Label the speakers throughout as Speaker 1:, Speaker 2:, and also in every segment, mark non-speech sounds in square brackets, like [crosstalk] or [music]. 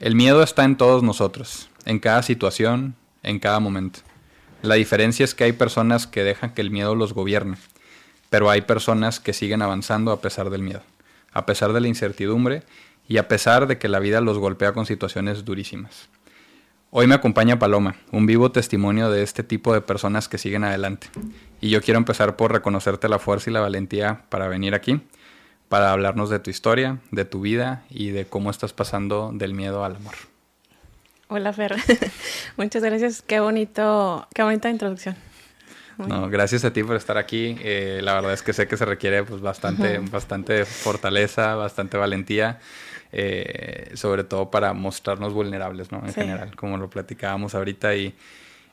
Speaker 1: El miedo está en todos nosotros, en cada situación, en cada momento. La diferencia es que hay personas que dejan que el miedo los gobierne, pero hay personas que siguen avanzando a pesar del miedo, a pesar de la incertidumbre y a pesar de que la vida los golpea con situaciones durísimas. Hoy me acompaña Paloma, un vivo testimonio de este tipo de personas que siguen adelante. Y yo quiero empezar por reconocerte la fuerza y la valentía para venir aquí para hablarnos de tu historia, de tu vida y de cómo estás pasando del miedo al amor.
Speaker 2: Hola Fer, [laughs] muchas gracias, qué bonito, qué bonita introducción.
Speaker 1: No, gracias a ti por estar aquí. Eh, la verdad es que sé que se requiere pues, bastante, bastante fortaleza, bastante valentía, eh, sobre todo para mostrarnos vulnerables, ¿no? En general, como lo platicábamos ahorita y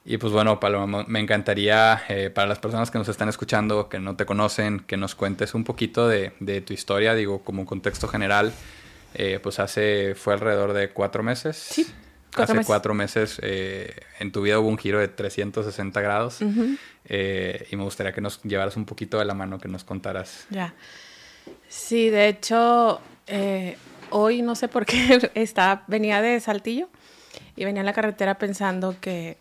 Speaker 1: y pues bueno, Paloma, me encantaría eh, para las personas que nos están escuchando, que no te conocen, que nos cuentes un poquito de, tu historia, digo, como un contexto general. Eh, pues hace, fue alrededor de cuatro meses.
Speaker 2: Sí.
Speaker 1: Cuatro hace cuatro meses eh, en tu vida hubo un giro de 360 grados y me gustaría que nos llevaras un poquito de la mano, que nos contaras.
Speaker 2: Ya. Sí, de hecho, hoy no sé por qué [laughs] estaba, venía de Saltillo y venía en la carretera pensando que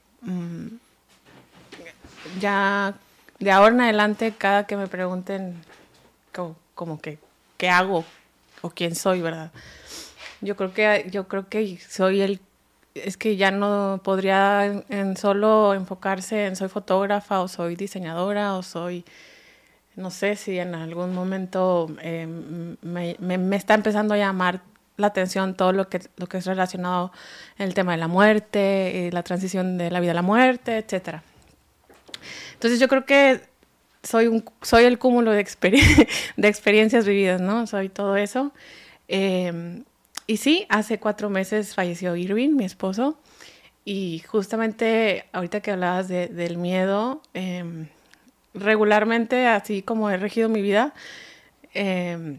Speaker 2: ya de ahora en adelante, cada que me pregunten como, que qué hago o quién soy, ¿verdad? Yo creo que yo creo que soy el es que ya no podría en, solo enfocarse en soy fotógrafa o soy diseñadora o soy no sé si en algún momento eh, me, está empezando a llamar la atención todo lo que, lo que es relacionado el tema de la muerte, la transición de la vida a la muerte, etc. Entonces yo creo que soy, un, soy el cúmulo de, [laughs] de experiencias vividas, ¿no? Soy todo eso. Em, y sí, hace cuatro meses falleció Irving, mi esposo, y justamente ahorita que hablabas del miedo, em, regularmente, así como he regido mi vida, eh,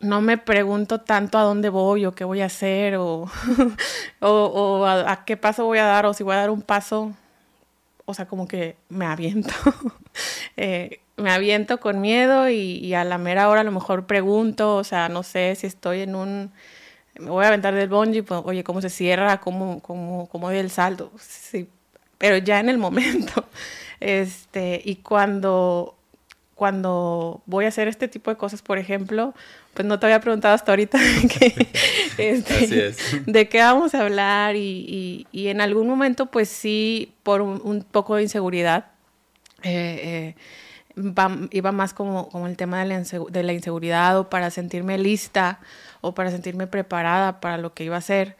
Speaker 2: no me pregunto tanto a dónde voy o qué voy a hacer o, [laughs] o, a, qué paso voy a dar o si voy a dar un paso. O sea, como que me aviento. [laughs] Eh, me aviento con miedo y, a la mera hora a lo mejor pregunto, o sea, no sé si estoy en un... Me voy a aventar del bungee, pues, oye, ¿cómo se cierra? ¿Cómo, cómo, cómo doy el salto? Sí, pero ya en el momento. [laughs] Este, y cuando cuando voy a hacer este tipo de cosas, por ejemplo, pues no te había preguntado hasta ahorita [laughs] este, de qué vamos a hablar y, en algún momento pues sí, por un, poco de inseguridad, eh, eh, iba más como, como el tema de la, de la, inseguridad o para sentirme lista o para sentirme preparada para lo que iba a hacer.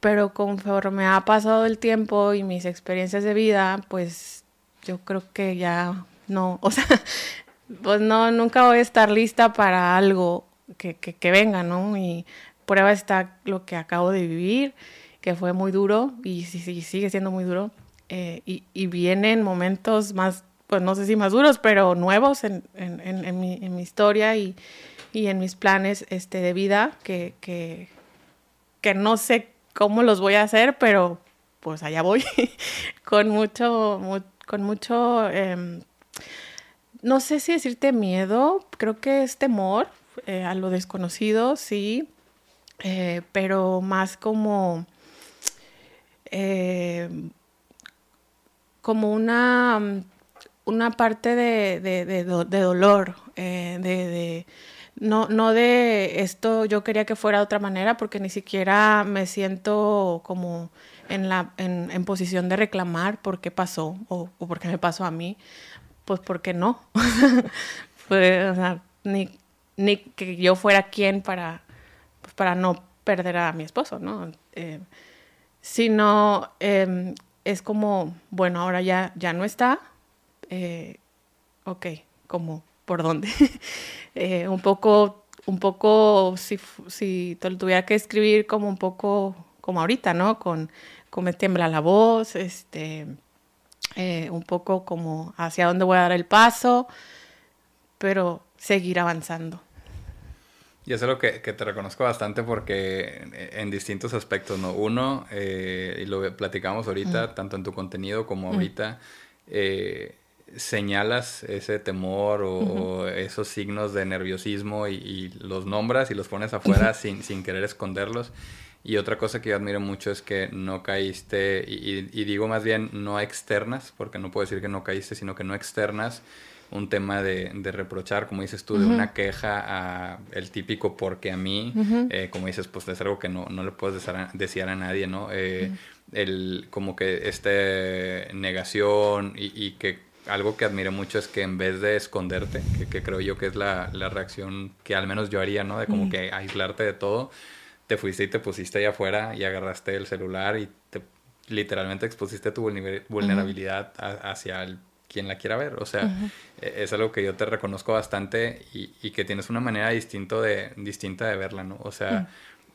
Speaker 2: Pero conforme ha pasado el tiempo y mis experiencias de vida, pues yo creo que ya no, [laughs] o sea, pues no, nunca voy a estar lista para algo que, que, venga, ¿no? Y prueba está lo que acabo de vivir, que fue muy duro y, sigue siendo muy duro. Eh, y, vienen momentos más, pues no sé si más duros, pero nuevos en, mi, historia y, en mis planes este, de vida que, que, no sé cómo los voy a hacer, pero pues allá voy [laughs] con mucho, con mucho em, no sé si decirte miedo, creo que es temor eh, a lo desconocido, sí, eh, pero más como, eh, como una, una parte de, dolor, de, no, no de esto yo quería que fuera de otra manera porque ni siquiera me siento como en, la, en, posición de reclamar por qué pasó o, o por qué me pasó a mí, pues porque no. [laughs] pues, o ni, ni, que yo fuera quien para, pues, para no perder a mi esposo, ¿no? Eh, sino em, es como, bueno, ahora ya, ya no está. Eh, ok, como, ¿por dónde? [laughs] Eh, un poco, un poco, si, si te lo tuviera que escribir como un poco, como ahorita, ¿no? Con, con me tiembla la voz, este eh, un poco como hacia dónde voy a dar el paso, pero seguir avanzando.
Speaker 1: Y eso es lo que, te reconozco bastante porque en, distintos aspectos, ¿no? Uno, eh, y lo platicamos ahorita, tanto en tu contenido como ahorita, eh, señalas ese temor o, esos signos de nerviosismo y, los nombras y los pones afuera [laughs] sin, sin querer esconderlos. Y otra cosa que yo admiro mucho es que no caíste, y, y digo más bien no externas, porque no puedo decir que no caíste, sino que no externas un tema de, de, reprochar, como dices tú, de una queja a el típico porque a mí, eh, como dices, pues es algo que no, no le puedes desear a, nadie, ¿no? Eh, el, como que este negación y, y, que algo que admiro mucho es que en vez de esconderte, que, que creo yo que es la, la, reacción que al menos yo haría, ¿no? De como que aislarte de todo, te fuiste y te pusiste allá afuera y agarraste el celular y te literalmente expusiste tu vulnerabilidad hacia el quien la quiera ver. O sea, e, es algo que yo te reconozco bastante y, que tienes una manera distinto de, distinta de verla, ¿no? O sea,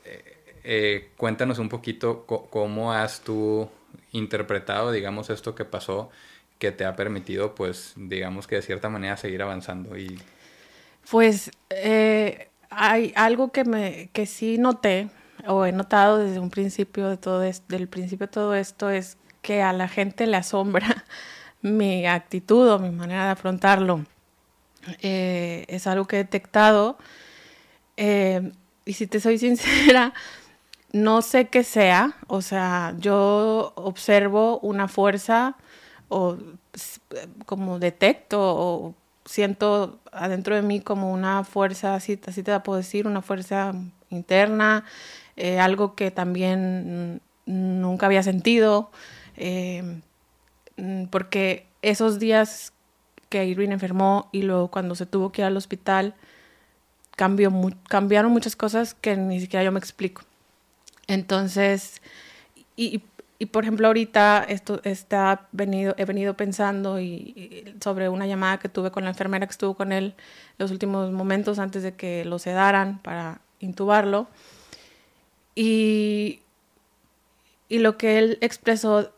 Speaker 1: eh, eh, cuéntanos un poquito cómo has tú interpretado, digamos, esto que pasó que te ha permitido, pues, digamos que de cierta manera seguir avanzando y...
Speaker 2: Pues eh, hay algo que, me, que sí noté o he notado desde un principio de todo esto, del principio de todo esto es que a la gente le asombra [laughs] mi actitud o mi manera de afrontarlo. Eh, es algo que he detectado eh, y si te soy [laughs] sincera, no sé qué sea, o sea, yo observo una fuerza o como detecto o siento adentro de mí como una fuerza, así, así te la puedo decir, una fuerza interna, eh, algo que también nunca había sentido. Mm, porque esos días que Irwin enfermó y luego cuando se tuvo que ir al hospital, cambió cambiaron muchas cosas que ni siquiera yo me explico. Entonces, y, y por ejemplo ahorita esto está venido, he venido pensando y, sobre una llamada que tuve con la enfermera que estuvo con él los últimos momentos antes de que lo sedaran para intubarlo. Y, y lo que él expresó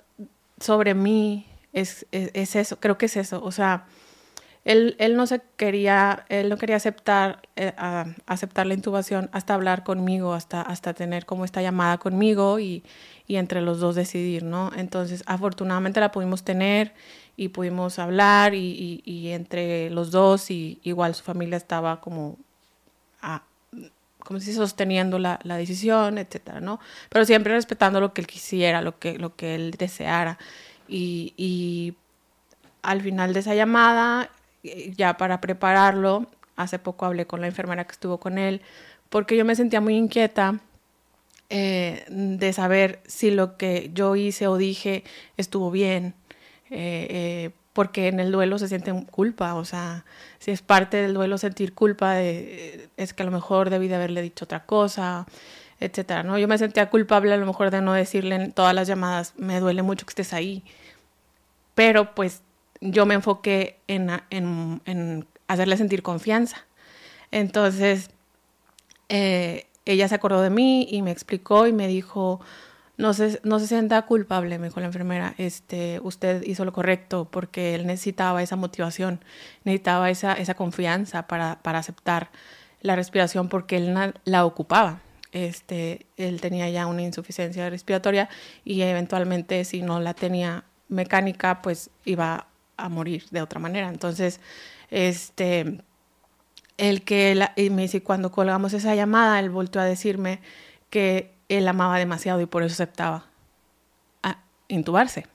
Speaker 2: sobre mí es, es, eso, creo que es eso. O sea, él, él, no se quería, él no quería aceptar, eh, aceptar la intubación hasta hablar conmigo, hasta, hasta tener como esta llamada conmigo y, y, entre los dos decidir, ¿no? Entonces, afortunadamente la pudimos tener y pudimos hablar y, y, entre los dos y igual su familia estaba como, a, como si sosteniendo la, la, decisión, etcétera, ¿no? Pero siempre respetando lo que él quisiera, lo que, lo que él deseara. Y, al final de esa llamada, ya para prepararlo, hace poco hablé con la enfermera que estuvo con él, porque yo me sentía muy inquieta eh, de saber si lo que yo hice o dije estuvo bien, eh, porque en el duelo se siente culpa, o sea, si es parte del duelo sentir culpa, es que a lo mejor debí de haberle dicho otra cosa, etcétera, ¿no? Yo me sentía culpable a lo mejor de no decirle en todas las llamadas, me duele mucho que estés ahí, pero pues yo me enfoqué en, en, hacerle sentir confianza. Entonces, eh, ella se acordó de mí y me explicó y me dijo, no se, no se sienta culpable, me dijo la enfermera, este, usted hizo lo correcto porque él necesitaba esa motivación, necesitaba esa, esa confianza para, para aceptar la respiración porque él la ocupaba este, él tenía ya una insuficiencia respiratoria y eventualmente si no la tenía mecánica, pues iba a morir de otra manera. Entonces, este, el que, y me dice, cuando colgamos esa llamada, él volvió a decirme que él amaba demasiado y por eso aceptaba a intubarse.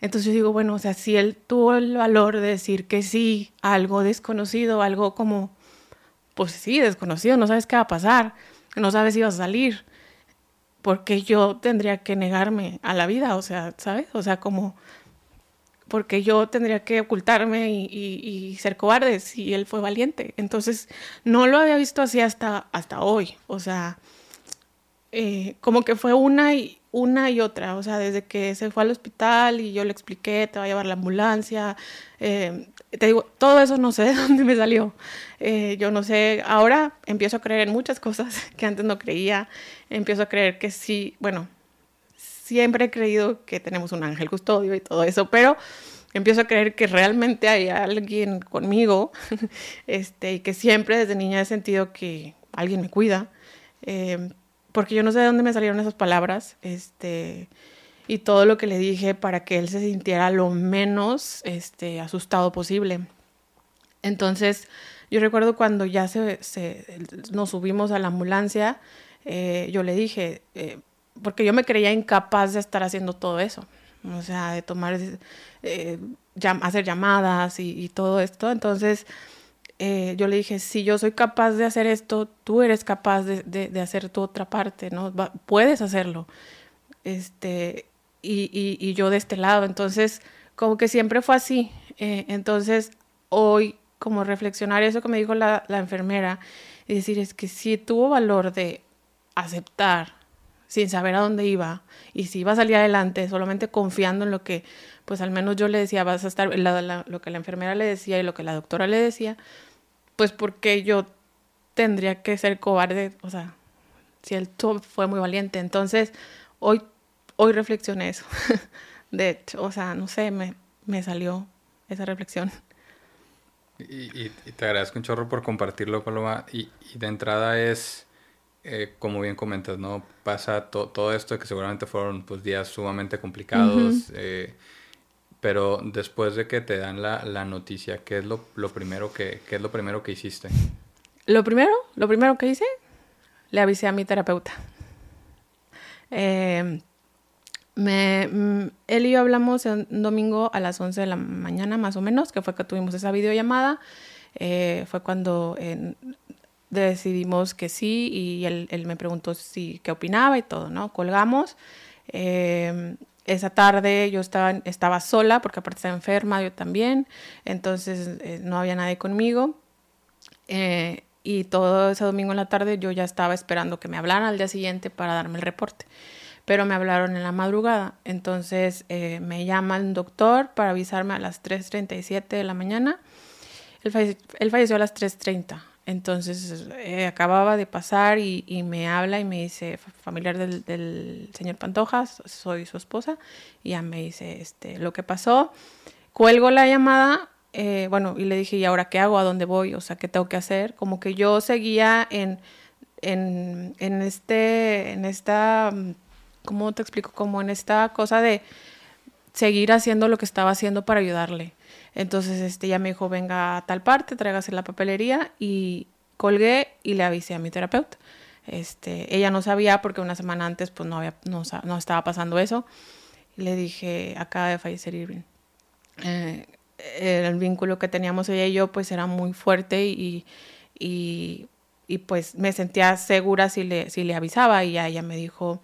Speaker 2: Entonces yo digo, bueno, o sea, si él tuvo el valor de decir que sí, algo desconocido, algo como, pues sí, desconocido, no sabes qué va a pasar no sabes si vas a salir, porque yo tendría que negarme a la vida, o sea, ¿sabes? O sea, como, porque yo tendría que ocultarme y, ser cobarde si él fue valiente. Entonces, no lo había visto así hasta, hasta hoy, o sea, eh, como que fue una y, una y otra, o sea, desde que se fue al hospital y yo le expliqué, te va a llevar la ambulancia, eh, te digo, todo eso no sé [laughs] de dónde me salió. Eh, yo no sé, ahora empiezo a creer en muchas cosas [laughs] que antes no creía, empiezo a creer que sí, bueno, siempre he creído que tenemos un ángel custodio y todo eso, pero empiezo a creer que realmente hay alguien conmigo, [laughs] este, y que siempre desde niña he sentido que alguien me cuida, eh, porque yo no sé de dónde me salieron esas palabras, este, y todo lo que le dije para que él se sintiera lo menos este, asustado posible. Entonces, yo recuerdo cuando ya se, nos subimos a la ambulancia, eh, yo le dije, eh, porque yo me creía incapaz de estar haciendo todo eso, o sea, de tomar, eh, hacer llamadas y, todo esto. Entonces, yo le dije, si yo soy capaz de hacer esto, tú eres capaz de, hacer tu otra parte, ¿no? puedes hacerlo. Este, y, y, yo de este lado. Entonces, como que siempre fue así. entonces, hoy, como reflexionar eso que me dijo la, la enfermera, y decir, es que si tuvo valor de aceptar sin saber a dónde iba. Y si iba a salir adelante solamente confiando en lo que pues al menos yo le decía vas a estar lo que la enfermera le decía y lo que la doctora le decía pues porque yo tendría que ser cobarde o sea si él fue muy valiente. Entonces hoy hoy reflexioné eso. [laughs] De hecho o sea no sé me, me salió esa reflexión.
Speaker 1: Y, te agradezco un chorro por compartirlo, Paloma. Y, y de entrada es, eh, como bien comentas, ¿no? Pasa todo esto que seguramente fueron pues, días sumamente complicados. Eh, pero después de que te dan la, la noticia, ¿qué es lo, lo, primero que, qué es lo primero que hiciste?
Speaker 2: Lo primero, lo primero que hice, le avisé a mi terapeuta. Eh, me, mm, él y yo hablamos un domingo a las 11 de la mañana más o menos, que fue que tuvimos esa videollamada. Eh, fue cuando decidimos que sí y él, me preguntó si qué opinaba y todo, ¿no? Colgamos. Eh, esa tarde yo estaba, estaba sola porque aparte estaba enferma, yo también, entonces eh, no había nadie conmigo. y todo ese domingo en la tarde yo ya estaba esperando que me hablaran al día siguiente para darme el reporte pero me hablaron en la madrugada. Entonces eh, me llama el doctor para avisarme a las 3.37 de la mañana. Él, falleció, a las 3.30. Entonces eh, acababa de pasar y, me habla y me dice, familiar del, señor Pantojas, soy su esposa, y ya me dice este, lo que pasó. Cuelgo la llamada, eh, bueno, y le dije, ¿y ahora qué hago? ¿A dónde voy? O sea, ¿qué tengo que hacer? Como que yo seguía en, en, en, este, en esta ¿cómo te explico? Como en esta cosa de seguir haciendo lo que estaba haciendo para ayudarle. Entonces, este, ella me dijo, venga a tal parte, tráigase la papelería y colgué y le avisé a mi terapeuta. Este, ella no sabía porque una semana antes pues no, había, no, estaba pasando eso. le dije, acaba de fallecer Irving. Eh, el vínculo que teníamos ella y yo pues era muy fuerte y, y, y pues me sentía segura si le, si le avisaba y ella me dijo,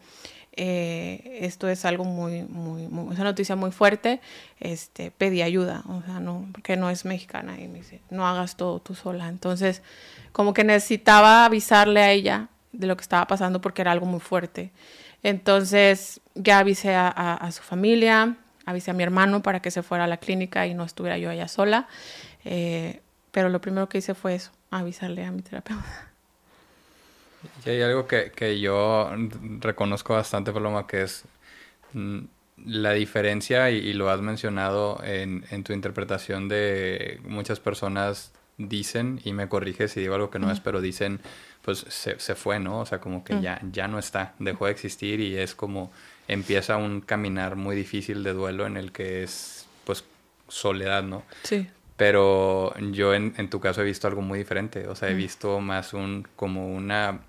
Speaker 2: eh, esto es algo muy, muy, muy, una noticia muy fuerte, este, pedí ayuda, o sea, no, porque no es mexicana y me dice, no hagas todo tú sola. Entonces, como que necesitaba avisarle a ella de lo que estaba pasando porque era algo muy fuerte. Entonces, ya avisé a, su familia, avisé a mi hermano para que se fuera a la clínica y no estuviera yo allá sola. Eh, pero lo primero que hice fue eso, avisarle a mi terapeuta.
Speaker 1: Y hay algo que, que yo reconozco bastante, Paloma, que es mm, la diferencia, y, lo has mencionado en, en, tu interpretación de muchas personas dicen, y me corrige si digo algo que no es, pero dicen, pues se, se, fue, ¿no? O sea, como que ya, ya no está, dejó de existir y es como empieza un caminar muy difícil de duelo en el que es, pues, soledad, ¿no?
Speaker 2: Sí.
Speaker 1: Pero yo en, en, tu caso he visto algo muy diferente, o sea, he visto más un como una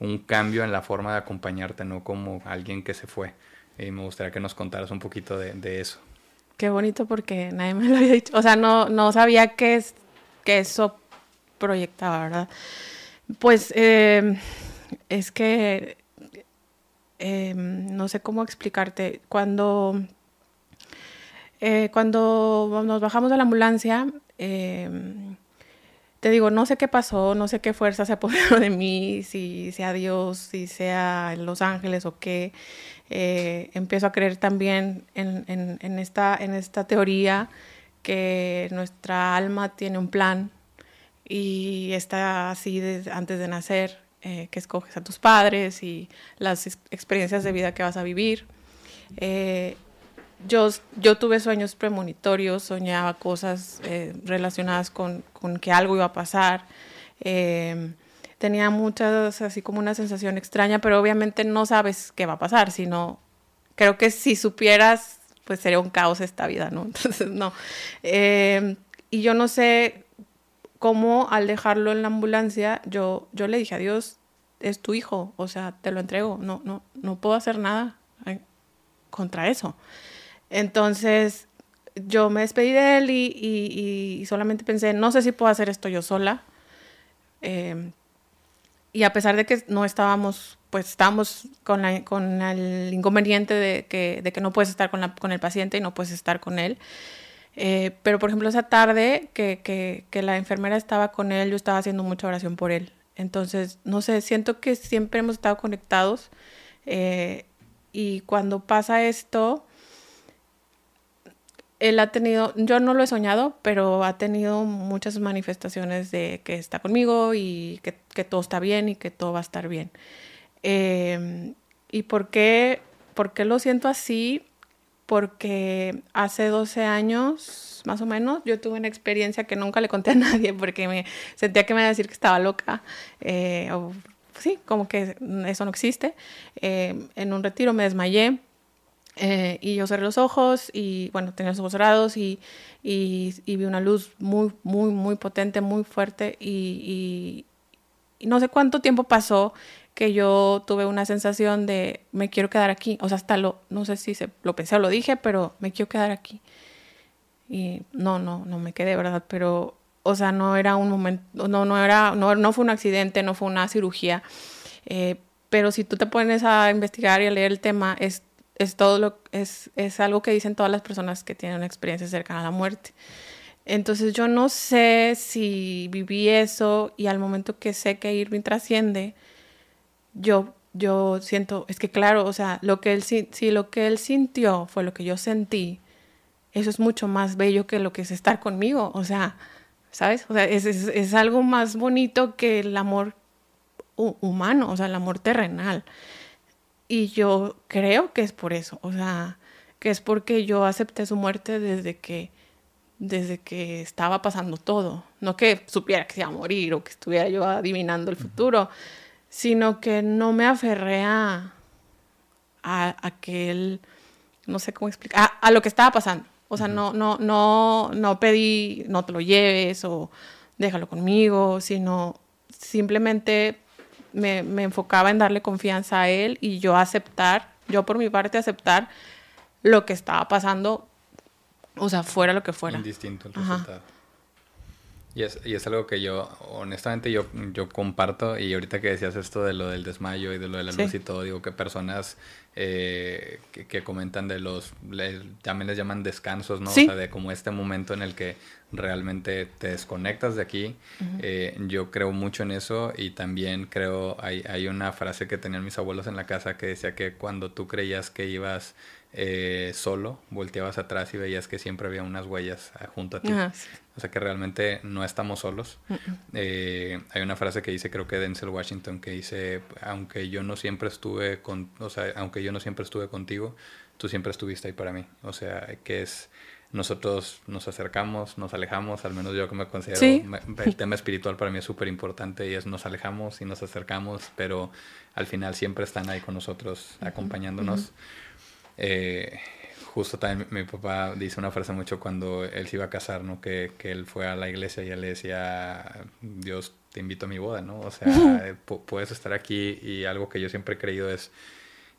Speaker 1: un cambio en la forma de acompañarte, no como alguien que se fue. Y me gustaría que nos contaras un poquito de, eso.
Speaker 2: Qué bonito porque nadie me lo había dicho. O sea, no, no sabía que, es, que eso proyectaba, ¿verdad? Pues eh, es que eh, no sé cómo explicarte. Cuando eh, cuando nos bajamos de la ambulancia, eh, te digo, no sé qué pasó, no sé qué fuerza se apoderó de mí, si sea Dios, si sea Los Ángeles o qué. Eh, empiezo a creer también en, esta, teoría que nuestra alma tiene un plan y está así antes de nacer, que escoges a tus padres y las experiencias de vida que vas a vivir yo, yo tuve sueños premonitorios, soñaba cosas eh, relacionadas con, con, que algo iba a pasar. Em, tenía muchas, así como una sensación extraña, pero obviamente no sabes qué va a pasar, sino creo que si supieras, pues sería un caos esta vida, ¿no? [laughs] Entonces, no. Em, y yo no sé cómo al dejarlo en la ambulancia, yo, yo le dije a Dios, es tu hijo, o sea, te lo entrego, no, no, no puedo hacer nada eh, contra eso. Entonces, yo me despedí de él y, solamente pensé, no sé si puedo hacer esto yo sola. Em, y a pesar de que no estábamos, pues estábamos con, con el inconveniente de que, de que no puedes estar con, la, con el paciente y no puedes estar con él. Eh, pero, por ejemplo, esa tarde que, que, que, la enfermera estaba con él, yo estaba haciendo mucha oración por él. Entonces, no sé, siento que siempre hemos estado conectados. Eh, y cuando pasa esto, él ha tenido, yo no lo he soñado, pero ha tenido muchas manifestaciones de que está conmigo y que, que todo está bien y que todo va a estar bien. Eh, ¿Y por qué, por qué lo siento así? Porque hace 12 años, más o menos, yo tuve una experiencia que nunca le conté a [laughs] nadie porque me sentía que me iba a decir que estaba loca. Eh, o, sí, como que eso no existe. Eh, en un retiro me desmayé eh, y yo cerré los ojos y, bueno, tenía los ojos cerrados y, y, vi una luz muy, muy, muy potente, muy fuerte y, y, no sé cuánto tiempo pasó que yo tuve una sensación de me quiero quedar aquí. O sea, hasta lo, no sé si se, lo pensé o lo dije, pero me quiero quedar aquí. Y no, no, no me quedé, ¿verdad? Pero, o sea, no era un momento, no, no era, no, no fue un accidente, no fue una cirugía. Eh, pero si tú te pones a investigar y a leer el tema, es es todo lo es, es algo que dicen todas las personas que tienen una experiencia cercana a la muerte. Entonces yo no sé si viví eso y al momento que sé que Irving trasciende, yo, yo siento, es que claro, o sea, lo que él, si, lo que él sintió fue lo que yo sentí, eso es mucho más bello que lo que es estar conmigo, o sea, ¿sabes? O sea, es, es, es algo más bonito que el amor humano, o sea, el amor terrenal. Y yo creo que es por eso, o sea, que es porque yo acepté su muerte desde que desde que estaba pasando todo, no que supiera que se iba a morir o que estuviera yo adivinando el futuro, sino que no me aferré a, a, que él, no sé cómo explicar, a, lo que estaba pasando. O sea, no, no, no, no pedí, no te lo lleves o déjalo conmigo, sino simplemente me, me, enfocaba en darle confianza a él y yo aceptar, yo por mi parte aceptar lo que estaba pasando, o sea, fuera lo que fuera.
Speaker 1: Indistinto el resultado. Y es, y es algo que yo, honestamente, yo, yo comparto. Y ahorita que decías esto de lo del desmayo y de lo de la luz y todo, digo que personas eh, que, comentan de los, también les llaman descansos, ¿no? O sea, de como este momento en el que realmente te desconectas de aquí. Eh, yo creo mucho en eso y también creo, hay, hay una frase que tenían mis abuelos en la casa que decía que cuando tú creías que ibas eh, solo, volteabas atrás y veías que siempre había unas huellas ah, junto a ti. O sea que realmente no estamos solos. Eh, hay una frase que dice, creo que Denzel Washington, que dice, aunque yo no siempre estuve con, o sea, aunque yo no siempre estuve contigo, tú siempre estuviste ahí para mí. O sea, que es nosotros nos acercamos, nos alejamos, al menos yo que me considero, el tema espiritual para mí es súper importante y es nos alejamos y nos acercamos, pero al final siempre están ahí con nosotros, acompañándonos. Eh, justo también mi, papá dice una frase mucho cuando él se iba a casar, ¿no? Que, que, él fue a la iglesia y él le decía, Dios te invito a mi boda, ¿no? O sea, eh, puedes estar aquí y algo que yo siempre he creído es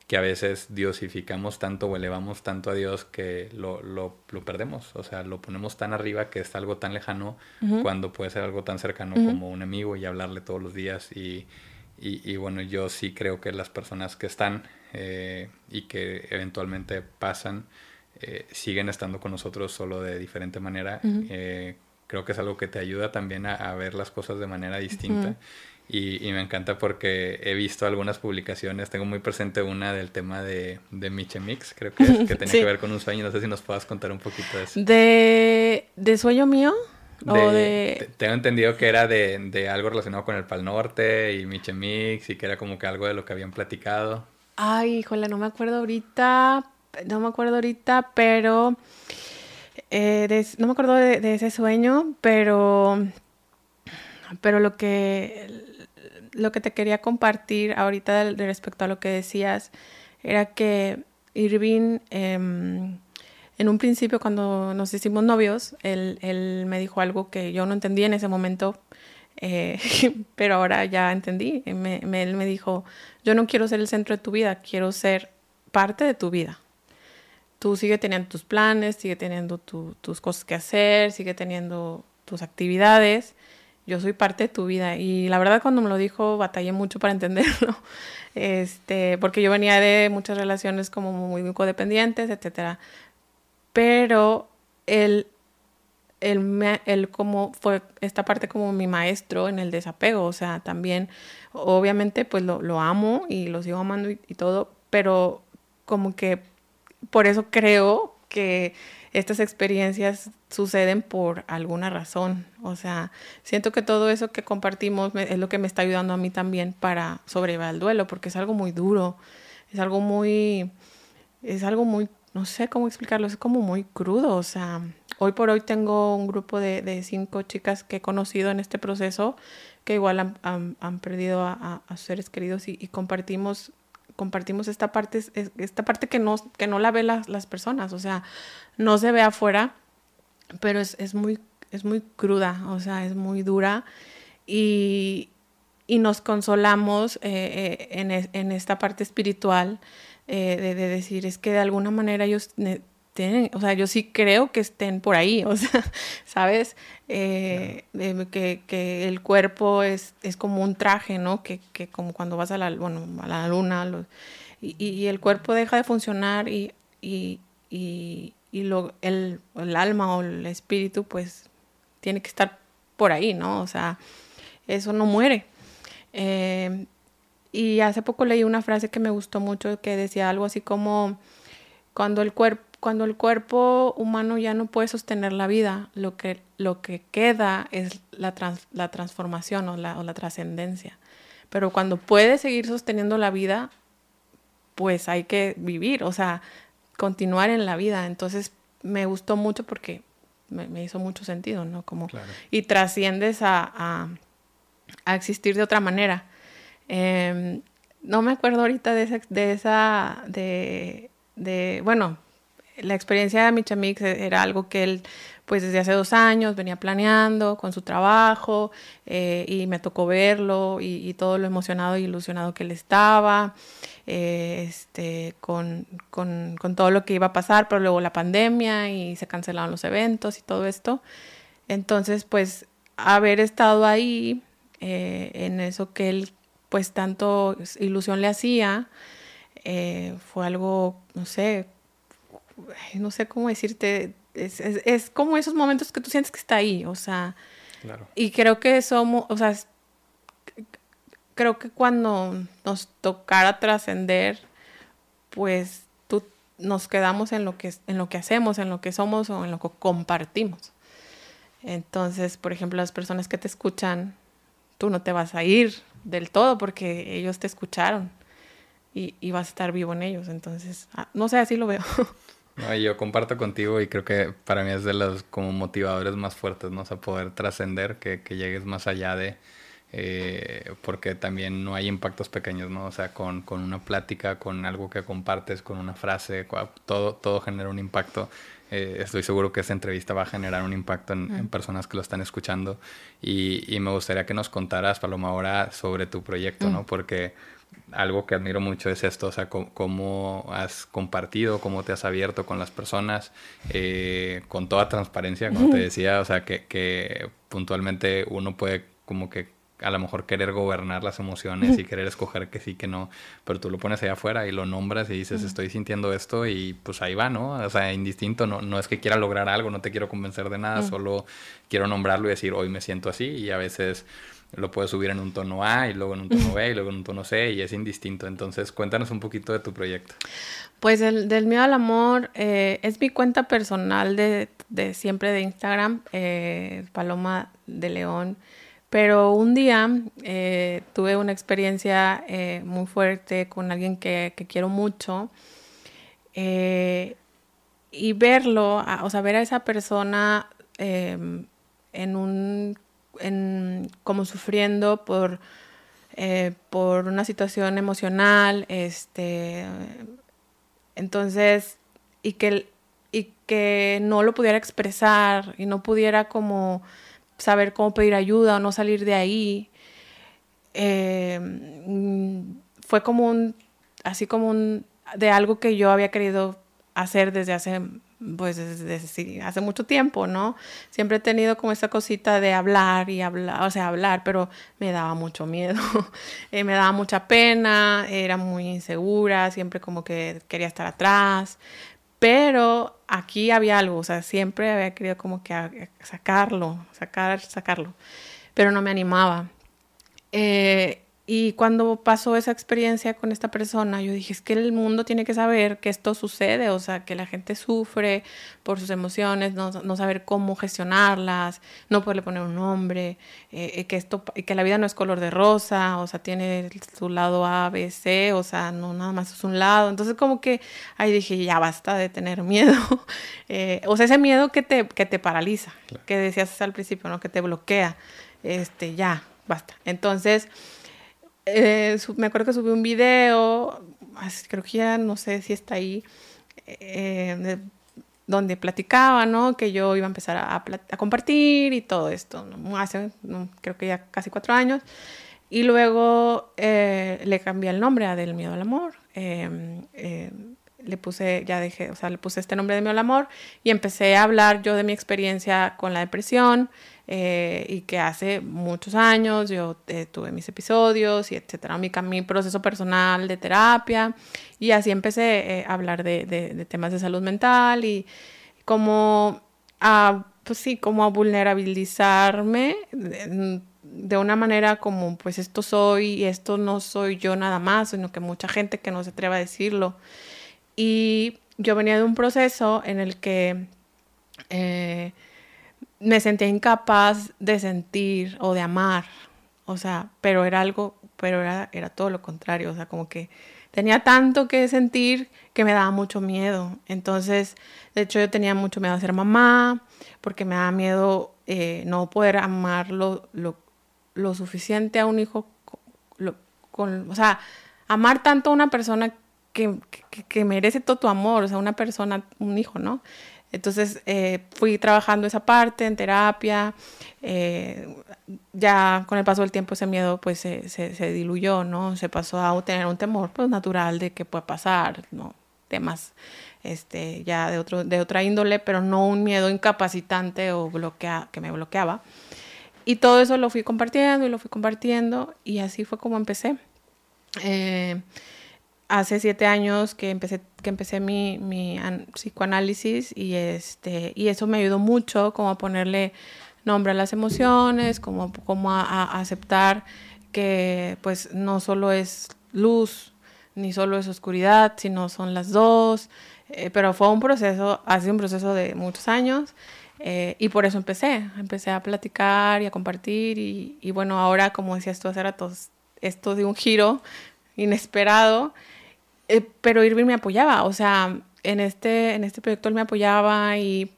Speaker 1: que a veces diosificamos tanto o elevamos tanto a Dios que lo, lo, lo perdemos, o sea, lo ponemos tan arriba que es algo tan lejano cuando puede ser algo tan cercano como un amigo y hablarle todos los días. Y, y, y bueno, yo sí creo que las personas que están eh, y que eventualmente pasan, eh, siguen estando con nosotros solo de diferente manera. Eh, creo que es algo que te ayuda también a, ver las cosas de manera distinta. Y, me encanta porque he visto algunas publicaciones, tengo muy presente una del tema de, de Mix, creo que, que [laughs] tenía que ver con un sueño, no sé si nos puedas contar un poquito de eso.
Speaker 2: ¿De, de sueño mío? De,
Speaker 1: Tengo entendido que era de, de, algo relacionado con el Pal Norte y Mix y que era como que algo de lo que habían platicado.
Speaker 2: Ay, híjole, no me acuerdo ahorita, no me acuerdo ahorita, pero eh, no me acuerdo de, ese sueño, pero, pero lo que, lo que te quería compartir ahorita respecto a lo que decías era que Irving, em, en un principio cuando nos hicimos novios, él, él, me dijo algo que yo no entendí en ese momento Eh, [laughs] pero ahora ya entendí. Él me dijo, yo no quiero ser el centro de tu vida, quiero ser parte de tu vida. Tú sigue teniendo tus planes, sigue teniendo tus cosas que hacer, sigue teniendo tus actividades. Yo soy parte de tu vida. Y la verdad cuando me lo dijo batallé mucho para [laughs] entenderlo. Este, porque yo venía de muchas relaciones como muy codependientes, etcétera. Pero él él, como fue esta parte como mi maestro en el desapego, o sea, también obviamente pues lo, amo y lo sigo amando y, todo, pero como que por eso creo que estas experiencias suceden por alguna razón, o sea, siento que todo eso que compartimos es lo que me está ayudando a mí también para sobrevivir el duelo, porque es algo muy duro, es algo muy, es algo muy, no sé cómo explicarlo, es como muy crudo, o sea, Hoy por hoy tengo un grupo de, cinco chicas que he conocido en este proceso que igual han, perdido a, seres queridos y, compartimos compartimos esta parte, esta parte que no, que no la ven las, las personas, o sea, no se ve afuera, pero es, muy, es muy cruda, o sea, es muy dura y, nos consolamos eh, eh, en, esta parte espiritual eh, de, decir, es que de alguna manera ellos o sea, yo sí creo que estén por ahí, [laughs] o sea, ¿sabes? Eh, que, el cuerpo es, es como un traje, ¿no? Que, como cuando vas a la, bueno, a la luna, y, el cuerpo deja de funcionar y, y, lo, el, alma o el espíritu, pues, tiene que estar por ahí, ¿no? O sea, eso no muere. Eh, y hace poco leí una frase que me gustó mucho que decía algo así como, cuando el cuerpo cuando el cuerpo humano ya no puede sostener la vida, lo que, lo que queda es la, la transformación o la, o la trascendencia. Pero cuando puede seguir sosteniendo la vida, pues hay que vivir, o sea, continuar en la vida. Entonces me gustó mucho porque me, hizo mucho sentido, ¿no? Como, Y trasciendes a, a, existir de otra manera. Em, no me acuerdo ahorita de esa, de, esa, de, de bueno, la experiencia de Michamix e-, era algo que él, pues desde hace dos años venía planeando con su trabajo eh, y me tocó verlo y, todo lo emocionado y ilusionado que él estaba, eh, este, con, con, con, todo lo que iba a pasar, pero luego la pandemia y se cancelaron los eventos y todo esto. Entonces, pues haber estado ahí eh, en eso que él, pues tanto ilusión le hacía, fue algo, no sé, no sé cómo decirte, es, como esos momentos que tú sientes que está ahí, o sea, y creo que somos, o sea, creo que cuando nos tocara trascender, pues tú nos quedamos en lo que en lo que hacemos, en lo que somos o en lo que compartimos. Entonces, por ejemplo, las personas que te escuchan, tú no te vas a ir del todo porque ellos te escucharon y, y vas a estar vivo en ellos. Entonces, ah, no sé, así lo veo. [laughs]
Speaker 1: No, yo comparto contigo y creo que para mí es de los como motivadores más fuertes, ¿no? O sea, poder trascender, que, que, llegues más allá de... Eh, porque también no hay impactos pequeños, ¿no? O sea, con, con, una plática, con algo que compartes, con una frase, todo, todo genera un impacto. Eh, estoy seguro que esta entrevista va a generar un impacto en, en personas que lo están escuchando. Y, y, me gustaría que nos contaras, Paloma, ahora sobre tu proyecto, ¿no? Porque algo que admiro mucho es esto, o sea, cómo, has compartido, cómo te has abierto con las personas, eh, con toda transparencia, como te decía, o sea, que, que, puntualmente uno puede como que a lo mejor querer gobernar las emociones y querer escoger que sí, que no, pero tú lo pones allá afuera y lo nombras y dices, estoy sintiendo esto y pues ahí va, ¿no? O sea, indistinto, no, no es que quiera lograr algo, no te quiero convencer de nada, solo quiero nombrarlo y decir, hoy me siento así y a veces lo puedes subir en un tono A y luego en un tono B y luego en un tono C y es indistinto. Entonces, cuéntanos un poquito de tu proyecto.
Speaker 2: Pues el del miedo al amor eh, es mi cuenta personal de, de siempre de Instagram, eh, Paloma de León. Pero un día eh, tuve una experiencia muy fuerte con alguien que, que quiero mucho y verlo, o sea, ver a esa persona en un como sufriendo por, eh, por una situación emocional, este, entonces, y que, y que no lo pudiera expresar y no pudiera como saber cómo pedir ayuda o no salir de ahí. Mm, fue como un, así como un, de algo que yo había querido hacer desde hace pues desde, hace mucho tiempo, ¿no? Siempre he tenido como esta cosita de hablar y hablar, o sea, hablar, pero me daba mucho miedo, [laughs] eh, me daba mucha pena, era muy insegura, siempre como que quería estar atrás, pero aquí había algo, o sea, siempre había querido como que sacarlo, sacar, sacarlo, pero no me animaba. Eh, y cuando pasó esa experiencia con esta persona, yo dije, es que el mundo tiene que saber que esto sucede, o sea, que la gente sufre por sus emociones, no, no saber cómo gestionarlas, no poderle poner un nombre, eh, eh, que, esto, que la vida no es color de rosa, o sea, tiene su lado A, B, C, o sea, no nada más es un lado. Entonces como que ahí dije, ya basta de tener [laughs] miedo. Eh, o sea, ese miedo que te, que te paraliza, que decías al principio, ¿no? Que te bloquea, este, ya, basta. Entonces eh, me acuerdo que subí un video, creo que ya no sé si está ahí, eh, donde platicaba, ¿no? Que yo iba a empezar a, compartir y todo esto, hace creo que ya casi cuatro años. Y luego eh, le cambié el nombre a Del Miedo al Amor. Em, le puse, ya dejé, o sea, le puse este nombre de Miedo al Amor y empecé a hablar yo de mi experiencia con la depresión, eh, y que hace muchos años yo eh, tuve mis episodios y etcétera, mi, mi proceso personal de terapia y así empecé eh, a hablar de, de, temas de salud mental y como a, pues sí, como a vulnerabilizarme de, de una manera como pues esto soy y esto no soy yo nada más, sino que mucha gente que no se atreve a decirlo. Y yo venía de un proceso en el que me sentía incapaz de sentir o de amar, o sea, pero era algo, pero era, era todo lo contrario, o sea, como que tenía tanto que sentir que me daba mucho miedo. Entonces, de hecho, yo tenía mucho miedo a ser mamá, porque me daba miedo eh, no poder amar lo, lo, suficiente a un hijo, con, o sea, amar tanto a una persona que, que, que merece todo tu amor, o sea, una persona, un hijo, ¿no? Entonces eh, fui trabajando esa parte en terapia, eh, ya con el paso del tiempo ese miedo pues se, se, diluyó, ¿no? Se pasó a tener un temor pues natural de que pueda pasar, ¿no? Temas este, ya de, otro, de otra índole, pero no un miedo incapacitante o bloquea, que me bloqueaba. Y todo eso lo fui compartiendo y lo fui compartiendo y así fue como empecé. Eh, hace siete años que empecé, que empecé mi, mi psicoanálisis y, este, y eso me ayudó mucho como a ponerle nombre a las emociones, como, como a, aceptar que pues no solo es luz, ni solo es oscuridad, sino son las dos. Eh, pero fue un proceso, ha sido un proceso de muchos años eh, y por eso empecé, empecé a platicar y a compartir y, y bueno, ahora como decías tú hace rato, esto de un giro inesperado eh, pero Irving me apoyaba, o sea, en este, en este proyecto él me apoyaba y,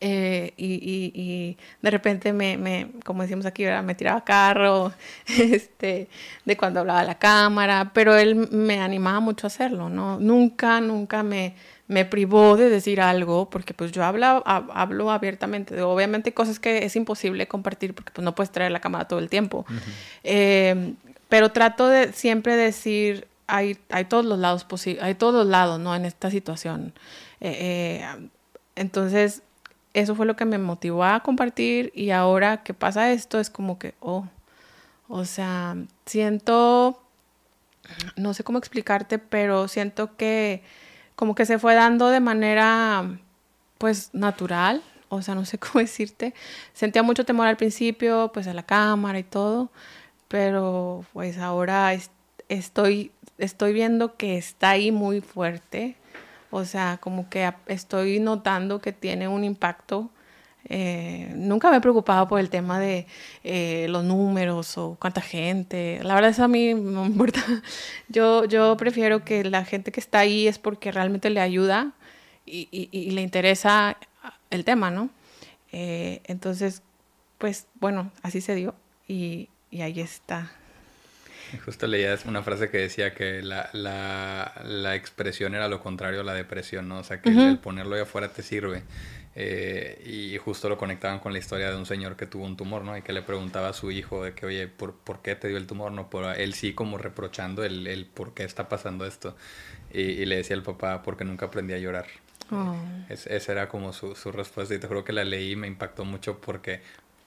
Speaker 2: eh, y, y, de repente me, me, como decimos aquí, me tiraba carro, [laughs] este, de cuando hablaba a la cámara, pero él me animaba mucho a hacerlo, ¿no? Nunca, nunca me, me privó de decir algo, porque pues yo hablo, hablo abiertamente, de, obviamente cosas que es imposible compartir porque pues no puedes traer la cámara todo el tiempo, eh, pero trato de siempre decir hay, hay todos los lados posibles, hay todos los lados, ¿no? En esta situación. Eh, eh, entonces, eso fue lo que me motivó a compartir y ahora que pasa esto es como que, oh, o sea, siento, no sé cómo explicarte, pero siento que como que se fue dando de manera, pues, natural, o sea, no sé [laughs] cómo decirte. Sentía mucho temor al principio, pues, a la cámara y todo, pero pues ahora estoy estoy viendo que está ahí muy fuerte. O sea, como que estoy notando que tiene un impacto. Eh, nunca me he preocupado por el tema de eh, los números o cuánta gente. La verdad es a mí [laughs] no me importa. Yo, yo prefiero que la gente que está ahí es porque realmente le ayuda y, le interesa el tema, ¿no? Eh, entonces, pues bueno, así se dio y, y ahí está.
Speaker 1: Justo leía una frase que decía que la, la, la expresión era lo contrario a la depresión, ¿no? O sea, que el ponerlo ahí afuera te sirve. Eh, y justo lo conectaban con la historia de un señor que tuvo un tumor, ¿no? Y que le preguntaba a su hijo de que, oye, ¿por, ¿por qué te dio el tumor? No, por él sí como reprochando el, el por qué está pasando esto. Y, le decía al papá, porque nunca aprendí a llorar. Oh. esa era como su, su respuesta y te juro que la leí y me impactó mucho porque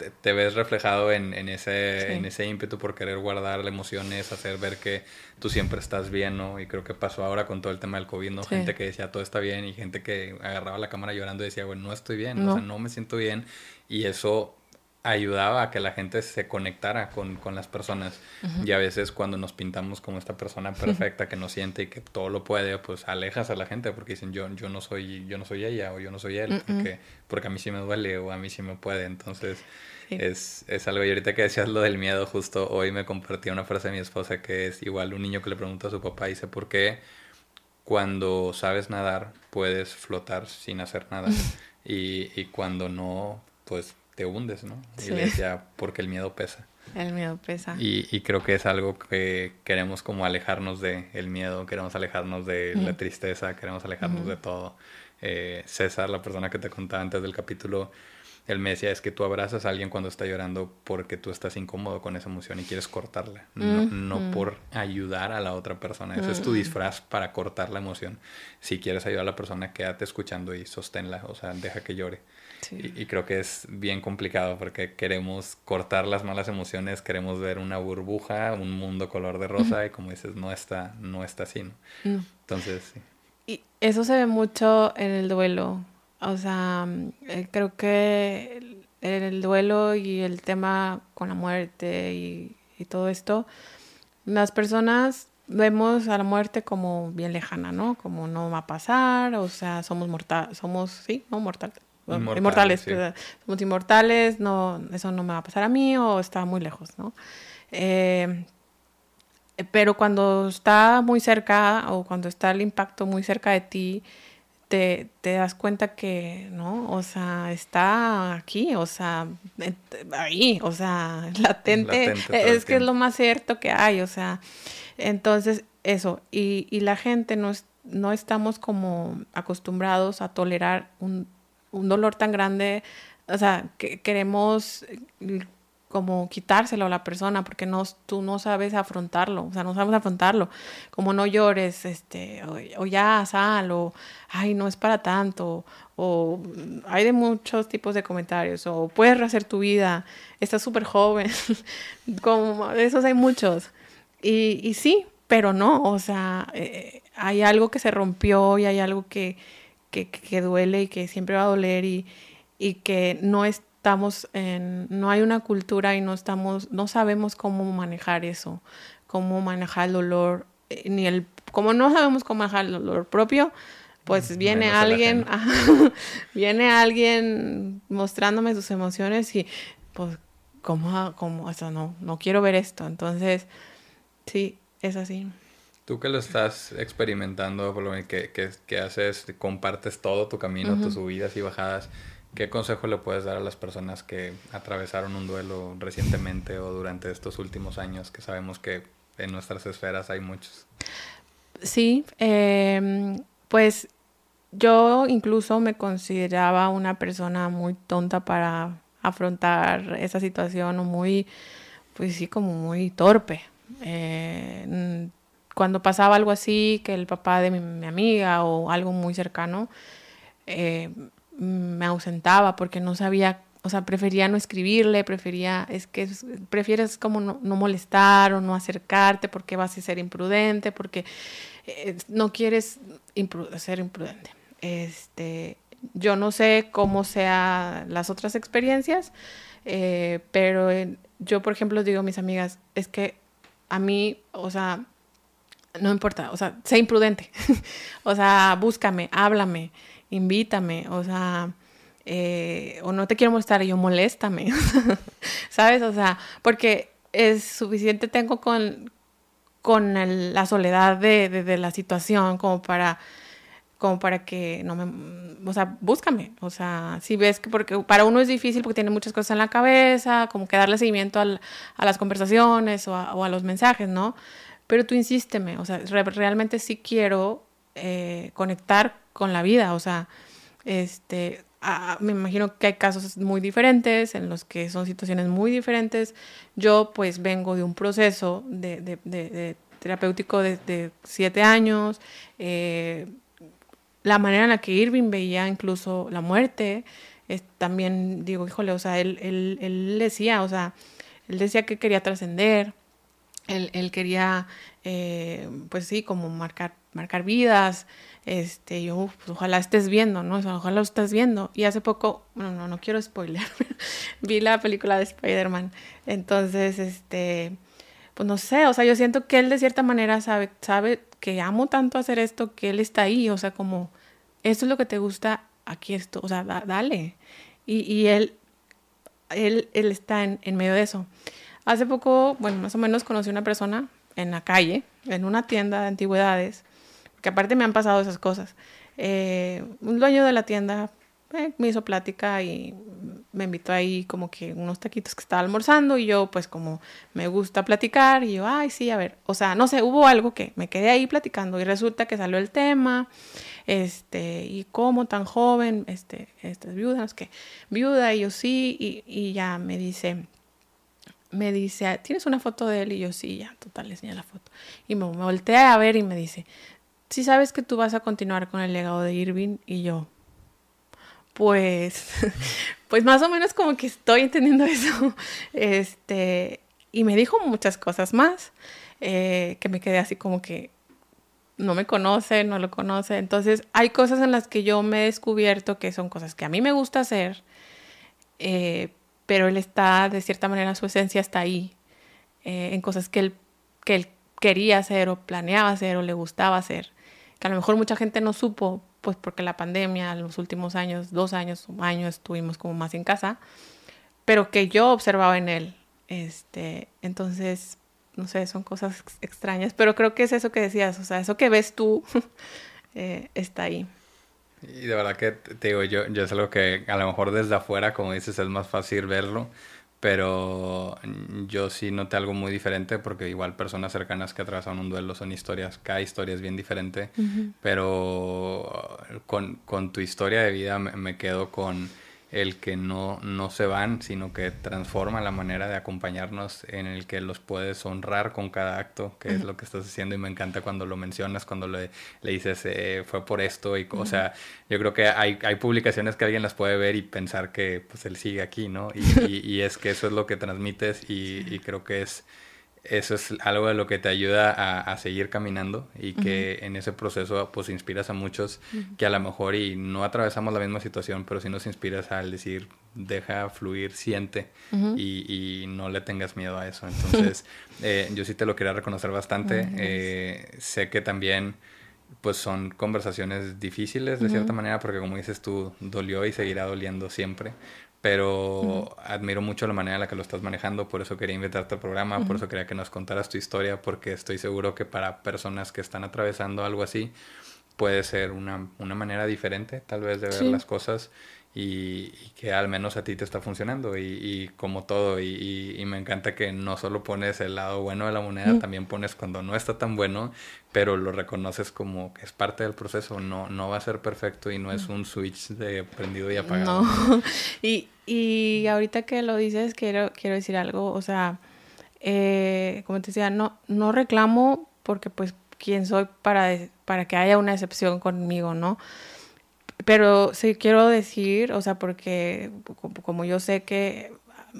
Speaker 1: te, ves reflejado en, en ese, en ese ímpetu por querer guardar emociones, hacer ver que tú siempre estás bien, ¿no? Y creo que pasó ahora con todo el tema del COVID, ¿no? Gente que decía todo está bien y gente que agarraba la cámara llorando y decía, bueno, no estoy bien, o sea, no me siento bien. Y eso ayudaba a que la gente se conectara con, con las personas. Y a veces cuando nos pintamos como esta persona perfecta que no siente y que todo lo puede, pues alejas a la gente porque dicen yo, yo no soy, yo no soy ella o yo no soy él, porque, porque a mí sí me duele o a mí sí me puede. Entonces es, es, algo. Y ahorita que decías lo del miedo, justo hoy me compartía una frase de mi esposa que es igual un niño que le pregunta a su papá, dice, ¿por qué cuando sabes nadar puedes flotar sin hacer nada? y, y cuando no, pues te hundes, ¿no? Y le decía, porque el miedo pesa.
Speaker 2: El miedo pesa.
Speaker 1: Y, y, creo que es algo que queremos como alejarnos de el miedo, queremos alejarnos de la tristeza, queremos alejarnos de todo. Eh, César, la persona que te contaba antes del capítulo, él me decía, es que tú abrazas a alguien cuando está llorando porque tú estás incómodo con esa emoción y quieres cortarla, no, no por ayudar a la otra persona. Ese es tu disfraz para cortar la emoción. Si quieres ayudar a la persona, quédate escuchando y sosténla, o sea, deja que llore. Y, creo que es bien complicado porque queremos cortar las malas emociones, queremos ver una burbuja, un mundo color de rosa y como dices, no está, no está así, ¿no? Entonces, sí.
Speaker 2: Y eso se ve mucho en el duelo. O sea, eh, creo que el duelo y el tema con la muerte y, y todo esto, las personas vemos a la muerte como bien lejana, ¿no? Como no va a pasar, o sea, somos mortales, somos, sí, no mortales, inmortales, somos inmortales, no, eso no me va a pasar a mí o está muy lejos, ¿no? Eh, pero cuando está muy cerca o cuando está el impacto muy cerca de ti, te, te, das cuenta que, ¿no? O sea, está aquí, o sea, ahí, o sea, latente, es que es lo más cierto que hay, o sea, entonces eso, y, y la gente no, no estamos como acostumbrados a tolerar un un dolor tan grande, o sea, que queremos como quitárselo a la persona porque no, tú no sabes afrontarlo, o sea, no sabes afrontarlo, como no llores, este, o, ya sal, o ay, no es para tanto, o hay de muchos tipos de comentarios, o puedes rehacer tu vida, estás súper joven, [laughs] como esos hay muchos, y, y sí, pero no, o sea, eh, hay algo que se rompió y hay algo que, que, que duele y que siempre va a doler y, y que no estamos en, no hay una cultura y no estamos, no sabemos cómo manejar eso, cómo manejar el dolor, eh, ni el, como no sabemos cómo manejar el dolor propio, pues viene alguien, [laughs] viene alguien mostrándome sus emociones y pues cómo, cómo, eso no, no quiero ver esto, entonces sí, es así.
Speaker 1: Tú que lo estás experimentando, por lo que, que, haces, compartes todo tu camino, tus subidas y bajadas, ¿qué consejo le puedes dar a las personas que atravesaron un duelo recientemente o durante estos últimos años, que sabemos que en nuestras esferas hay muchos?
Speaker 2: Sí, em, pues yo incluso me consideraba una persona muy tonta para afrontar esa situación o muy, pues sí, como muy torpe. Eh, cuando pasaba algo así, que el papá de mi, amiga o algo muy cercano, eh, me ausentaba porque no sabía, o sea, prefería no escribirle, prefería, es que prefieres como no, molestar o no acercarte porque vas a ser imprudente, porque eh, no quieres ser imprudente. Este, yo no sé cómo sean las otras experiencias, eh, pero yo, por ejemplo, digo a mis amigas, es que a mí, o sea, no importa, o sea, sé imprudente, [laughs] o sea, búscame, háblame, invítame, o sea, eh, o no te quiero molestar, y yo moléstame, [laughs] ¿sabes? O sea, porque es suficiente tengo con, con la soledad de, de, la situación como para como para que no me, o sea, búscame, o sea, si ves que, porque para uno es difícil porque tiene muchas cosas en la cabeza, como que darle seguimiento a las conversaciones o a, o a, los mensajes, ¿no? pero tú insísteme, o sea, realmente sí quiero eh, conectar con la vida, o sea, este, ah, me imagino que hay casos muy diferentes, en los que son situaciones muy diferentes. Yo pues vengo de un proceso de, de, de, terapéutico de, siete años. Eh, la manera en la que Irving veía incluso la muerte, también digo, híjole, o sea, él, él, él decía, o sea, él decía que quería trascender, él, él, quería, eh, pues sí, como marcar, marcar vidas, este, yo, pues, ojalá estés viendo, ¿no? ojalá lo estés viendo. Y hace poco, bueno, no, no quiero spoiler, [laughs] vi la película de Spider-Man. Entonces, este, pues no sé, o sea, yo siento que él de cierta manera sabe, sabe que amo tanto hacer esto, que él está ahí, o sea, como, esto es lo que te gusta, aquí esto, o sea, dale. Y, y él, él, él está en, en medio de eso. Hace poco, bueno, más o menos conocí a una persona en la calle, en una tienda de antigüedades, que aparte me han pasado esas cosas. Eh, un dueño de la tienda eh, me hizo plática y me invitó ahí como que unos taquitos que estaba almorzando y yo pues como me gusta platicar y yo, ay sí, a ver, o sea, no sé, hubo algo que me quedé ahí platicando y resulta que salió el tema, este, y cómo tan joven, este, esta es viuda, es que viuda y yo sí, y, y ya me dice, me dice, ¿tienes una foto de él? Y yo sí, ya, total, le enseñé la foto. Y me, me a ver y me dice, si sabes que tú vas a continuar con el legado de Irving y yo, pues, [laughs] pues más o menos como que estoy entendiendo [laughs] eso. Este, y me dijo muchas cosas más, eh, que me quedé así como que no me conoce, no lo conoce. Entonces, hay cosas en las que yo me he descubierto que son cosas que a mí me gusta hacer, eh, pero él está, de cierta manera, su esencia está ahí, eh, en cosas que él, que él quería hacer o planeaba hacer o le gustaba hacer que a lo mejor mucha gente no supo, pues porque la pandemia, los últimos años, dos años, un año estuvimos como más en casa, pero que yo observaba en él. Este, entonces, no sé, son cosas extrañas, pero creo que es eso que decías, o sea, eso que ves tú [laughs] eh, está ahí.
Speaker 1: Y de verdad que te digo, yo, yo es algo que a lo mejor desde afuera, como dices, es más fácil verlo, pero yo sí noté algo muy diferente porque igual personas cercanas que atravesaron un duelo son historias, cada historia es bien diferente, pero con, con, tu historia de vida me, me quedo con el que no, no se van, sino que transforma la manera de acompañarnos en el que los puedes honrar con cada acto, que es lo que estás haciendo. Y me encanta cuando lo mencionas, cuando le, le dices eh, fue por esto y, o sea, yo creo que hay, hay publicaciones que alguien las puede ver y pensar que pues él sigue aquí, ¿no? Y, [laughs] y, es que eso es lo que transmites y, y creo que es eso es algo de lo que te ayuda a, seguir caminando y que en ese proceso pues inspiras a muchos que a lo mejor y no atravesamos la misma situación, pero sí nos inspiras al decir deja fluir, siente y, no le tengas miedo a eso. Entonces [laughs] eh, yo sí te lo quería reconocer bastante. Eh, sé que también pues son conversaciones difíciles de cierta manera porque como dices tú dolió y seguirá doliendo siempre pero admiro mucho la manera en la que lo estás manejando, por eso quería invitarte al programa, por eso quería que nos contaras tu historia, porque estoy seguro que para personas que están atravesando algo así, puede ser una, una manera diferente tal vez de ver las cosas y, que al menos a ti te está funcionando y, y como todo y, y, me encanta que no solo pones el lado bueno de la moneda, también pones cuando no está tan bueno, pero lo reconoces como que es parte del proceso, no, no va a ser perfecto y no es un switch de prendido y apagado. [laughs]
Speaker 2: Y, y ahorita que lo dices, quiero, quiero decir algo, o sea, eh, como te decía, no, no reclamo porque pues quién soy para, para que haya una excepción conmigo, ¿no? Pero sí quiero decir, o sea, porque como yo sé que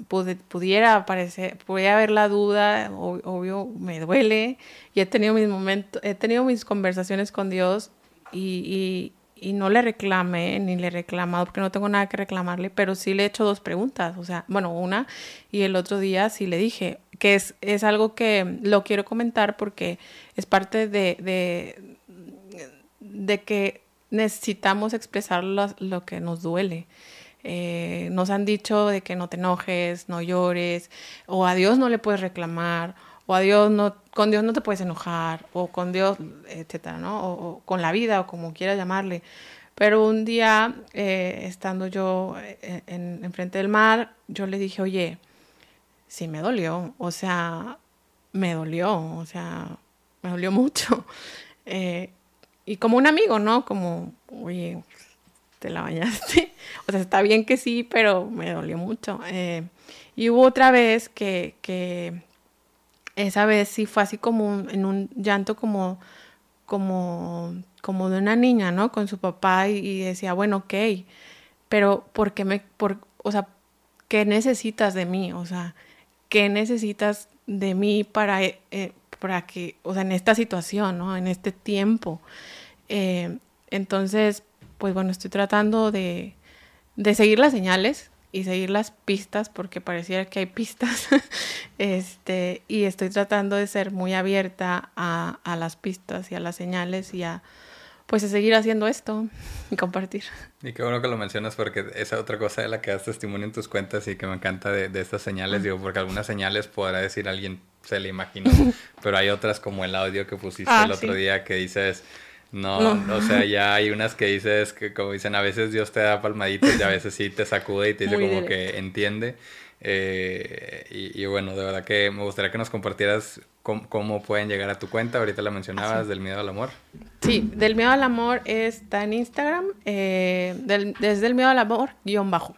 Speaker 2: pudiera aparecer, pudiera haber la duda, obvio, me duele, y he tenido mis momentos, he tenido mis conversaciones con Dios y, y, no le reclamé, ni le he reclamado, porque no tengo nada que reclamarle, pero sí le he hecho dos preguntas, o sea, bueno, una, y el otro día sí le dije, que es, es algo que lo quiero comentar porque es parte de, de, de que necesitamos expresar lo, que nos duele. Eh, nos han dicho de que no te enojes, no llores, o a Dios no le puedes reclamar, o a Dios no, con Dios no te puedes enojar, o con Dios, etcétera, ¿no? O, con la vida, o como quieras llamarle. Pero un día, eh, estando yo eh, en, en, frente del mar, yo le dije, oye, sí me dolió, o sea, me dolió, o sea, me dolió [laughs] mucho. y como un amigo, ¿no? Como, oye, te la bañaste. [laughs] o sea, está bien que sí, pero me dolió mucho. Eh, y hubo otra vez que, que esa vez sí fue así como en un llanto como, como, como de una niña, ¿no? Con su papá y, decía, bueno, ok, pero ¿por qué me, por, o sea, qué necesitas de mí? O sea, ¿qué necesitas de mí para, eh, para que, o sea, en esta situación, ¿no? En este tiempo. Eh, entonces, pues bueno, estoy tratando de, de seguir las señales y seguir las pistas porque pareciera que hay pistas. [laughs] Este y estoy tratando de ser muy abierta a, a, las pistas y a las señales y a pues a seguir haciendo esto [laughs] y compartir.
Speaker 1: Y qué bueno que lo mencionas porque esa otra cosa de la que das testimonio en tus cuentas y que me encanta de, de estas señales, digo, porque algunas señales podrá decir alguien, se le imaginó, [laughs] pero hay otras como el audio que pusiste ah, el otro día que dices, no, no, o sea, ya hay unas que dices que, como dicen, a veces Dios te da palmaditas y a veces sí te sacude y te dice como que entiende. Eh, y, bueno, de verdad que me gustaría que nos compartieras cómo, pueden llegar a tu cuenta. Ahorita la mencionabas, del miedo al amor.
Speaker 2: Sí, del miedo al amor está en Instagram, eh, desde el miedo al amor, guion bajo.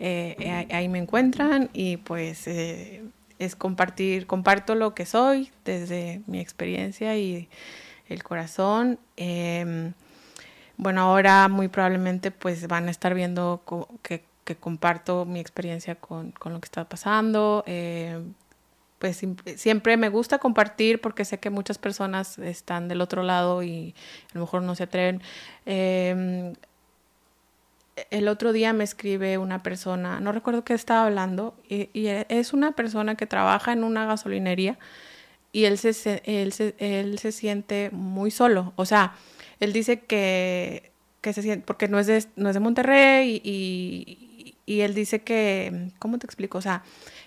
Speaker 2: Eh, ahí me encuentran y pues es compartir, comparto lo que soy desde mi experiencia y el corazón. Em, bueno, ahora muy probablemente pues van a estar viendo que, comparto mi experiencia con, lo que está pasando. Em, pues siempre me gusta compartir porque sé que muchas personas están del otro lado y a lo mejor no se atreven. Em, el otro día me escribe una persona, no recuerdo qué estaba hablando, y, es una persona que trabaja en una gasolinería y él se, él se, él se siente muy solo. O sea, él dice que, que se siente, porque no es de, no es de Monterrey y, y, él dice que, ¿cómo te explico? O sea,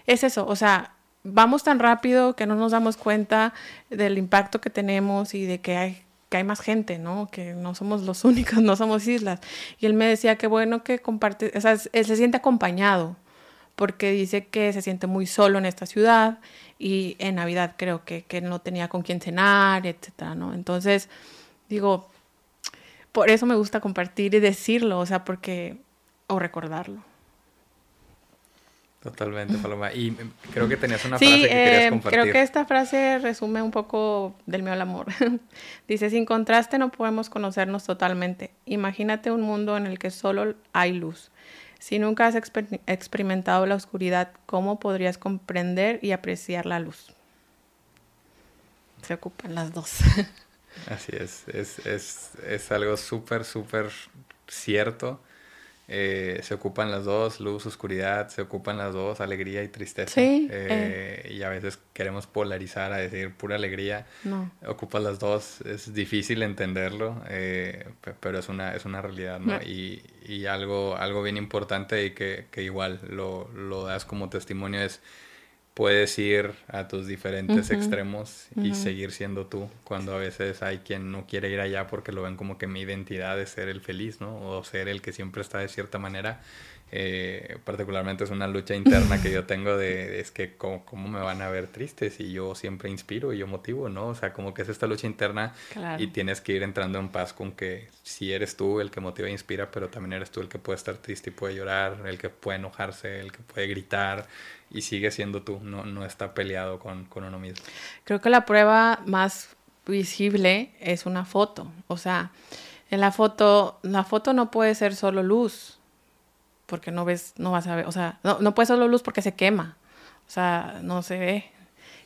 Speaker 2: es eso, o sea, vamos tan rápido que no nos damos cuenta del impacto que tenemos y de que hay que hay más gente, ¿no? Que no somos los [laughs] únicos, no somos islas. Y él me decía que bueno que comparte, o sea, él se siente acompañado, porque dice que se siente muy solo en esta ciudad y en Navidad creo que, que no tenía con quién cenar, etcétera, ¿no? Entonces, digo, por eso me gusta compartir y decirlo, o sea, porque, o recordarlo.
Speaker 1: Totalmente, Paloma. Y em, creo que tenías una frase que querías
Speaker 2: eh,
Speaker 1: compartir.
Speaker 2: Creo que esta frase resume un poco del mío al amor. [laughs] Dice, sin contraste no podemos conocernos totalmente. Imagínate un mundo en el que solo hay luz. Si nunca has experimentado la oscuridad, ¿cómo podrías comprender y apreciar la luz? Se ocupan las dos. [laughs]
Speaker 1: Así es, es, es, es algo súper, súper cierto. Eh, se ocupan las dos, luz, oscuridad, se ocupan las dos, alegría y tristeza. Sí, eh, eh. Y a veces queremos polarizar a decir pura alegría. No. Ocupas las dos, es difícil entenderlo, pero es una, es una realidad, ¿no? Y, y, algo, algo bien importante y que, que igual lo, lo das como testimonio es puedes ir a tus diferentes extremos y seguir siendo tú, cuando a veces hay quien no quiere ir allá porque lo ven como que mi identidad es ser el feliz, ¿no? O ser el que siempre está de cierta manera. Eh, particularmente es una lucha interna que yo tengo de, es que ¿cómo, ¿cómo, me van a ver triste si yo siempre inspiro y yo motivo, ¿no? O sea, como que es esta lucha interna y tienes que ir entrando en paz con que si eres tú el que motiva e inspira, pero también eres tú el que puede estar triste y puede llorar, el que puede enojarse, el que puede gritar, y sigue siendo tú, no, no está peleado con, con uno mismo.
Speaker 2: Creo que la prueba más visible es una foto. O sea, en la foto, la foto no puede ser solo luz, porque no ves, no vas a ver, o sea, no, no puede solo luz porque se quema, o sea, no se ve.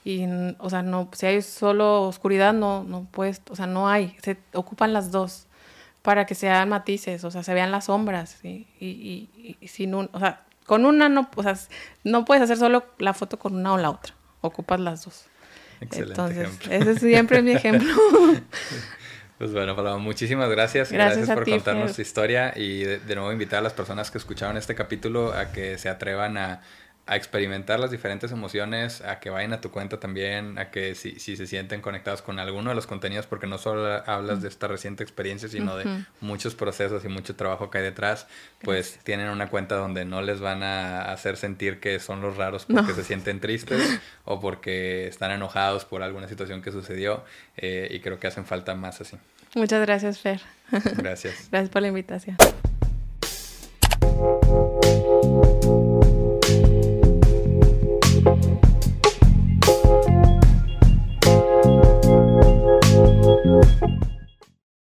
Speaker 2: Y, o sea, no, si hay solo oscuridad, no, no puedes, o sea, no hay, se ocupan las dos para que sean matices, o sea, se vean las sombras, y, y, y, y sin un, o sea, con una no, o sea, no puedes hacer solo la foto con una o la otra. Ocupas las dos. Excelente Entonces, ese es siempre mi ejemplo. [laughs]
Speaker 1: Pues bueno, Paloma, muchísimas gracias. Gracias, por contarnos tu historia y de, nuevo invitar a las personas que escucharon este capítulo a que se atrevan a a experimentar las diferentes emociones, a que vayan a tu cuenta también, a que si, si se sienten conectados con alguno de los contenidos, porque no solo hablas de esta reciente experiencia, sino de muchos procesos y mucho trabajo que hay detrás, pues tienen una cuenta donde no les van a hacer sentir que son los raros porque se sienten tristes o porque están enojados por alguna situación que sucedió eh, y creo que hacen falta más así.
Speaker 2: Muchas gracias, Fer.
Speaker 1: Gracias. [laughs]
Speaker 2: gracias por la invitación.